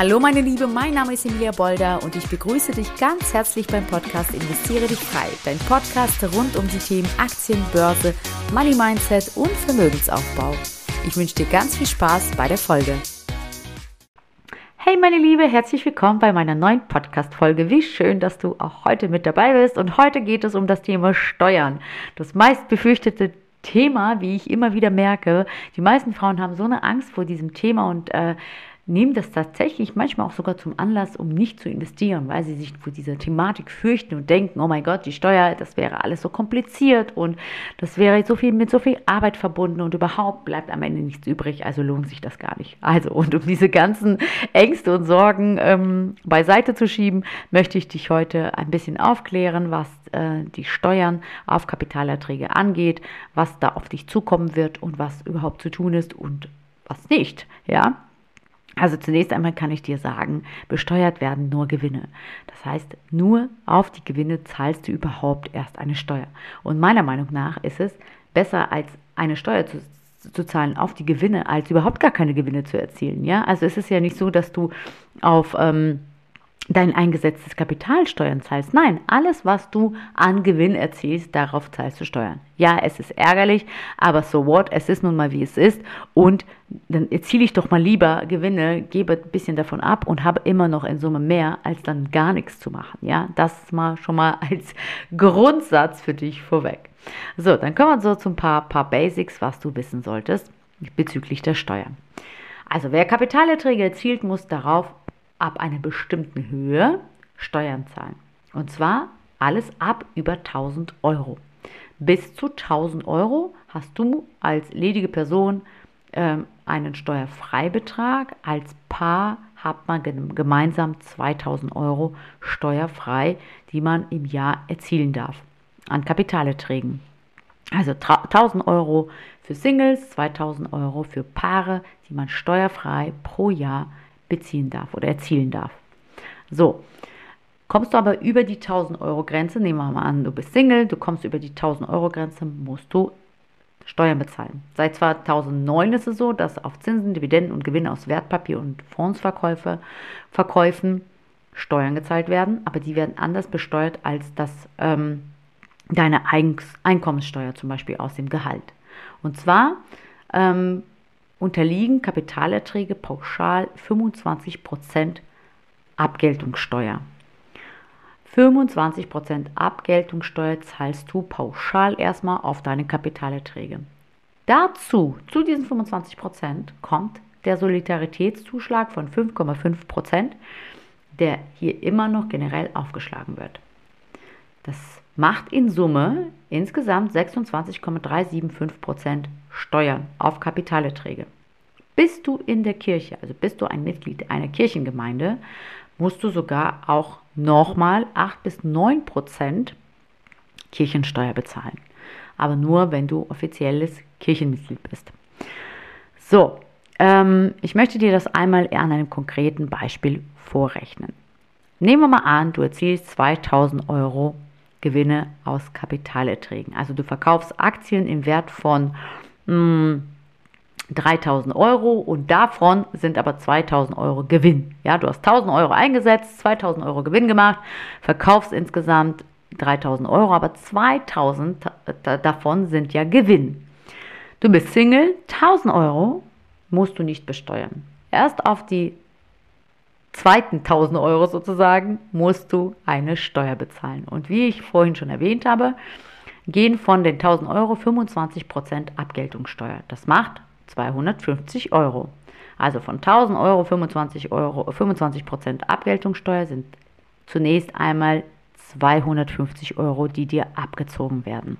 Hallo meine Liebe, mein Name ist Emilia Bolder und ich begrüße dich ganz herzlich beim Podcast Investiere dich frei. Dein Podcast rund um die Themen Aktien, Börse, Money Mindset und Vermögensaufbau. Ich wünsche dir ganz viel Spaß bei der Folge. Hey meine Liebe, herzlich willkommen bei meiner neuen Podcast-Folge. Wie schön, dass du auch heute mit dabei bist. Und heute geht es um das Thema Steuern. Das meist befürchtete Thema, wie ich immer wieder merke. Die meisten Frauen haben so eine Angst vor diesem Thema und äh, nehmen das tatsächlich manchmal auch sogar zum Anlass, um nicht zu investieren, weil sie sich vor dieser Thematik fürchten und denken, oh mein Gott, die Steuer, das wäre alles so kompliziert und das wäre so viel mit so viel Arbeit verbunden und überhaupt bleibt am Ende nichts übrig, also lohnt sich das gar nicht. Also und um diese ganzen Ängste und Sorgen ähm, beiseite zu schieben, möchte ich dich heute ein bisschen aufklären, was äh, die Steuern auf Kapitalerträge angeht, was da auf dich zukommen wird und was überhaupt zu tun ist und was nicht, ja. Also zunächst einmal kann ich dir sagen, besteuert werden nur Gewinne. Das heißt, nur auf die Gewinne zahlst du überhaupt erst eine Steuer. Und meiner Meinung nach ist es besser als eine Steuer zu, zu zahlen auf die Gewinne, als überhaupt gar keine Gewinne zu erzielen. Ja, also es ist ja nicht so, dass du auf ähm, dein eingesetztes Kapital Steuern zahlst. Nein, alles, was du an Gewinn erzielst, darauf zahlst du Steuern. Ja, es ist ärgerlich, aber so what, es ist nun mal wie es ist und dann erziele ich doch mal lieber Gewinne, gebe ein bisschen davon ab und habe immer noch in Summe mehr, als dann gar nichts zu machen. Ja, das mal schon mal als Grundsatz für dich vorweg. So, dann kommen wir so zu ein paar, paar Basics, was du wissen solltest bezüglich der Steuern. Also wer Kapitalerträge erzielt, muss darauf ab einer bestimmten Höhe Steuern zahlen. Und zwar alles ab über 1000 Euro. Bis zu 1000 Euro hast du als ledige Person äh, einen Steuerfreibetrag. Als Paar hat man gemeinsam 2000 Euro steuerfrei, die man im Jahr erzielen darf an Kapitalerträgen. Also 1000 Euro für Singles, 2000 Euro für Paare, die man steuerfrei pro Jahr beziehen darf oder erzielen darf. So, kommst du aber über die 1000 Euro Grenze, nehmen wir mal an, du bist Single, du kommst über die 1000 Euro Grenze, musst du Steuern bezahlen. Seit 2009 ist es so, dass auf Zinsen, Dividenden und Gewinne aus Wertpapier- und Fondsverkäufe Verkäufen Steuern gezahlt werden, aber die werden anders besteuert als das, ähm, deine Einkommenssteuer zum Beispiel aus dem Gehalt. Und zwar ähm, unterliegen Kapitalerträge pauschal 25% Abgeltungssteuer. 25% Abgeltungssteuer zahlst du pauschal erstmal auf deine Kapitalerträge. Dazu, zu diesen 25%, kommt der Solidaritätszuschlag von 5,5%, der hier immer noch generell aufgeschlagen wird. Das macht in Summe insgesamt 26,375% Steuern auf Kapitalerträge. Bist du in der Kirche, also bist du ein Mitglied einer Kirchengemeinde, musst du sogar auch nochmal 8 bis 9 Prozent Kirchensteuer bezahlen. Aber nur, wenn du offizielles Kirchenmitglied bist. So, ähm, ich möchte dir das einmal an einem konkreten Beispiel vorrechnen. Nehmen wir mal an, du erzielst 2000 Euro Gewinne aus Kapitalerträgen. Also du verkaufst Aktien im Wert von mh, hm, 3000 Euro und davon sind aber 2000 Euro Gewinn. Ja, du hast 1000 Euro eingesetzt, 2000 Euro Gewinn gemacht, verkaufst insgesamt 3000 Euro, aber 2000 davon sind ja Gewinn. Du bist Single, 1000 Euro musst du nicht besteuern. Erst auf die zweiten 1000 Euro sozusagen musst du eine Steuer bezahlen. Und wie ich vorhin schon erwähnt habe, gehen von den 1000 Euro 25% Abgeltungssteuer. Das macht 250 Euro. Also von 1000 Euro 25 Euro, 25% Abgeltungssteuer sind zunächst einmal 250 Euro, die dir abgezogen werden.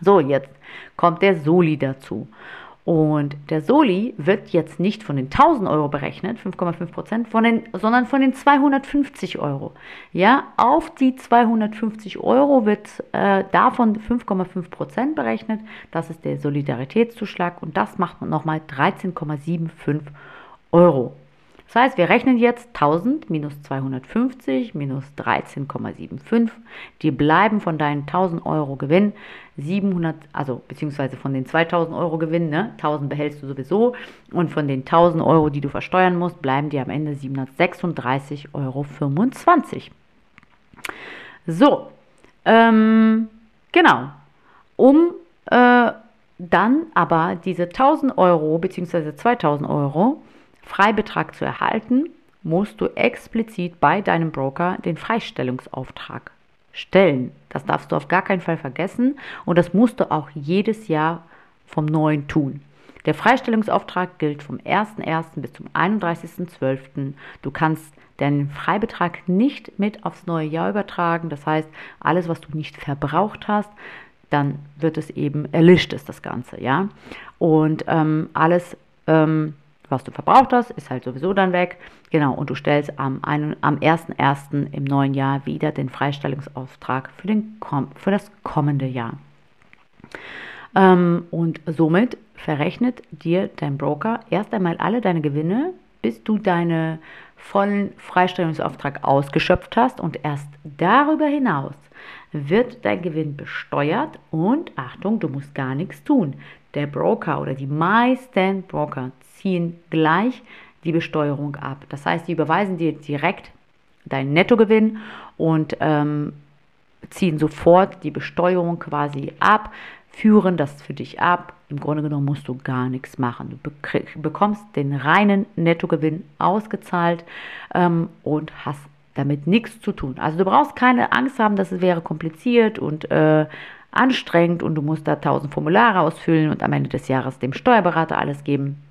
So, jetzt kommt der Soli dazu. Und der Soli wird jetzt nicht von den 1000 Euro berechnet, 5,5 Prozent, sondern von den 250 Euro. Ja, auf die 250 Euro wird äh, davon 5,5 Prozent berechnet. Das ist der Solidaritätszuschlag und das macht man nochmal 13,75 Euro. Das heißt, wir rechnen jetzt 1000 minus 250 minus 13,75. Die bleiben von deinen 1000 Euro Gewinn 700, also beziehungsweise von den 2000 Euro Gewinn, ne, 1000 behältst du sowieso und von den 1000 Euro, die du versteuern musst, bleiben dir am Ende 736,25 Euro. So, ähm, genau. Um äh, dann aber diese 1000 Euro bzw. 2000 Euro Freibetrag zu erhalten, musst du explizit bei deinem Broker den Freistellungsauftrag stellen. Das darfst du auf gar keinen Fall vergessen und das musst du auch jedes Jahr vom Neuen tun. Der Freistellungsauftrag gilt vom 1.1. bis zum 31.12. Du kannst deinen Freibetrag nicht mit aufs neue Jahr übertragen. Das heißt, alles, was du nicht verbraucht hast, dann wird es eben, erlischt ist das Ganze, ja. Und ähm, alles, ähm, was du verbraucht hast, ist halt sowieso dann weg. Genau, und du stellst am, am 1.1. im neuen Jahr wieder den Freistellungsauftrag für, den, für das kommende Jahr. Ähm, und somit verrechnet dir dein Broker erst einmal alle deine Gewinne, bis du deinen vollen Freistellungsauftrag ausgeschöpft hast und erst darüber hinaus wird dein Gewinn besteuert und Achtung, du musst gar nichts tun. Der Broker oder die meisten Broker ziehen gleich die Besteuerung ab. Das heißt, die überweisen dir direkt deinen Nettogewinn und ähm, ziehen sofort die Besteuerung quasi ab, führen das für dich ab. Im Grunde genommen musst du gar nichts machen. Du bekommst den reinen Nettogewinn ausgezahlt ähm, und hast damit nichts zu tun. Also du brauchst keine Angst haben, dass es wäre kompliziert und äh, anstrengend und du musst da tausend Formulare ausfüllen und am Ende des Jahres dem Steuerberater alles geben.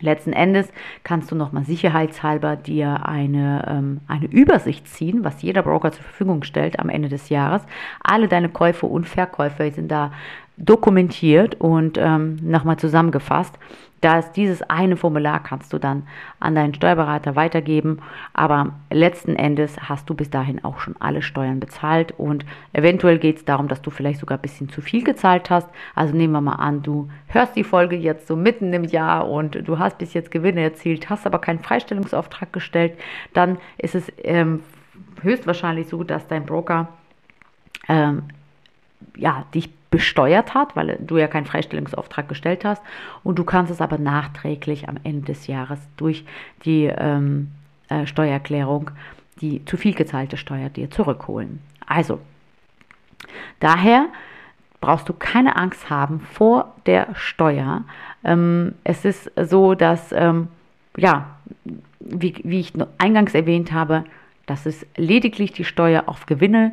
Letzten Endes kannst du nochmal sicherheitshalber dir eine, ähm, eine Übersicht ziehen, was jeder Broker zur Verfügung stellt am Ende des Jahres. Alle deine Käufe und Verkäufe sind da dokumentiert und ähm, nochmal zusammengefasst. Da ist dieses eine Formular kannst du dann an deinen Steuerberater weitergeben, aber letzten Endes hast du bis dahin auch schon alle Steuern bezahlt und eventuell geht es darum, dass du vielleicht sogar ein bisschen zu viel gezahlt hast. Also nehmen wir mal an, du hörst die Folge jetzt so mitten im Jahr und du hast bis jetzt Gewinne erzielt, hast aber keinen Freistellungsauftrag gestellt, dann ist es ähm, höchstwahrscheinlich so, dass dein Broker ähm, ja, dich besteuert hat, weil du ja keinen Freistellungsauftrag gestellt hast. Und du kannst es aber nachträglich am Ende des Jahres durch die ähm, äh, Steuererklärung, die zu viel gezahlte Steuer dir zurückholen. Also, daher brauchst du keine Angst haben vor der Steuer. Ähm, es ist so, dass, ähm, ja, wie, wie ich eingangs erwähnt habe, das ist lediglich die Steuer auf Gewinne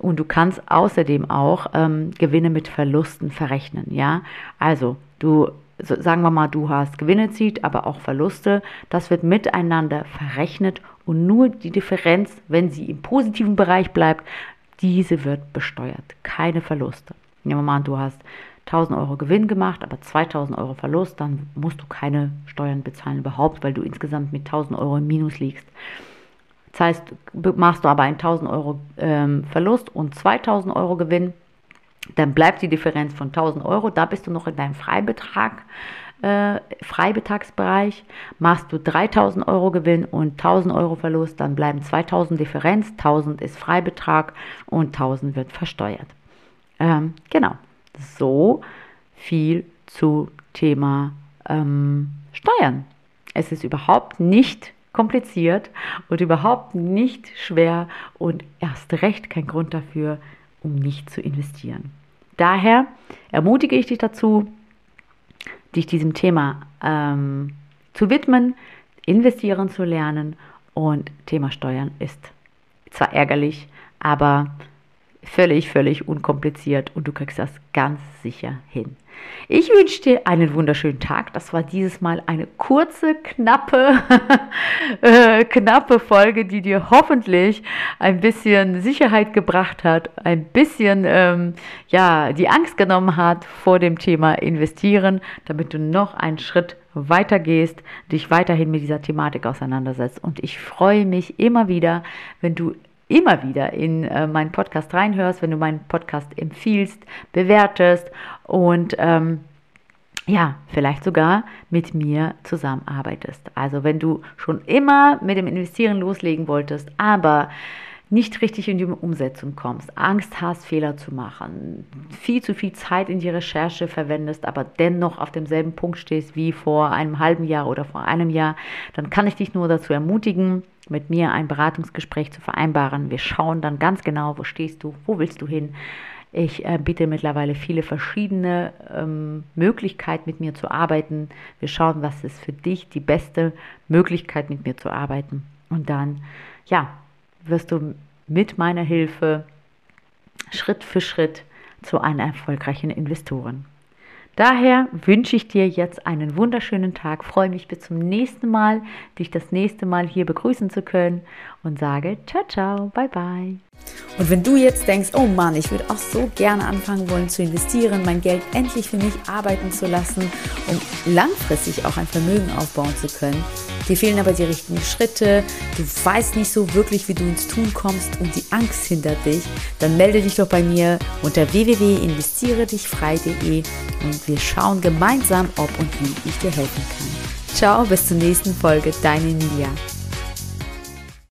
und du kannst außerdem auch ähm, Gewinne mit Verlusten verrechnen. Ja, also du sagen wir mal, du hast Gewinne zieht, aber auch Verluste. Das wird miteinander verrechnet und nur die Differenz, wenn sie im positiven Bereich bleibt, diese wird besteuert. Keine Verluste. Nehmen wir mal an, du hast 1000 Euro Gewinn gemacht, aber 2000 Euro Verlust, dann musst du keine Steuern bezahlen überhaupt, weil du insgesamt mit 1000 Euro im Minus liegst. Das heißt, machst du aber einen 1000 Euro ähm, Verlust und 2000 Euro Gewinn, dann bleibt die Differenz von 1000 Euro. Da bist du noch in deinem Freibetrag, äh, Freibetragsbereich. Machst du 3000 Euro Gewinn und 1000 Euro Verlust, dann bleiben 2000 Differenz. 1000 ist Freibetrag und 1000 wird versteuert. Ähm, genau. So viel zu Thema ähm, Steuern. Es ist überhaupt nicht kompliziert und überhaupt nicht schwer und erst recht kein Grund dafür, um nicht zu investieren. Daher ermutige ich dich dazu, dich diesem Thema ähm, zu widmen, investieren zu lernen und Thema Steuern ist zwar ärgerlich, aber völlig, völlig unkompliziert und du kriegst das ganz sicher hin. Ich wünsche dir einen wunderschönen Tag. Das war dieses Mal eine kurze, knappe, äh, knappe Folge, die dir hoffentlich ein bisschen Sicherheit gebracht hat, ein bisschen ähm, ja die Angst genommen hat vor dem Thema Investieren, damit du noch einen Schritt weiter gehst, dich weiterhin mit dieser Thematik auseinandersetzt. Und ich freue mich immer wieder, wenn du immer wieder in äh, meinen Podcast reinhörst, wenn du meinen Podcast empfiehlst, bewertest und ähm, ja, vielleicht sogar mit mir zusammenarbeitest. Also wenn du schon immer mit dem Investieren loslegen wolltest, aber nicht richtig in die Umsetzung kommst, Angst hast, Fehler zu machen, viel zu viel Zeit in die Recherche verwendest, aber dennoch auf demselben Punkt stehst wie vor einem halben Jahr oder vor einem Jahr, dann kann ich dich nur dazu ermutigen, mit mir ein Beratungsgespräch zu vereinbaren. Wir schauen dann ganz genau, wo stehst du, wo willst du hin. Ich äh, biete mittlerweile viele verschiedene ähm, Möglichkeiten, mit mir zu arbeiten. Wir schauen, was ist für dich die beste Möglichkeit, mit mir zu arbeiten. Und dann, ja, wirst du mit meiner Hilfe Schritt für Schritt zu einer erfolgreichen Investorin. Daher wünsche ich dir jetzt einen wunderschönen Tag, freue mich bis zum nächsten Mal, dich das nächste Mal hier begrüßen zu können und sage ciao, ciao, bye, bye. Und wenn du jetzt denkst, oh Mann, ich würde auch so gerne anfangen wollen zu investieren, mein Geld endlich für mich arbeiten zu lassen, um langfristig auch ein Vermögen aufbauen zu können, dir fehlen aber die richtigen Schritte, du weißt nicht so wirklich, wie du ins Tun kommst und die Angst hindert dich, dann melde dich doch bei mir unter www.investieredichfrei.de und wir schauen gemeinsam, ob und wie ich dir helfen kann. Ciao, bis zur nächsten Folge, deine Emilia.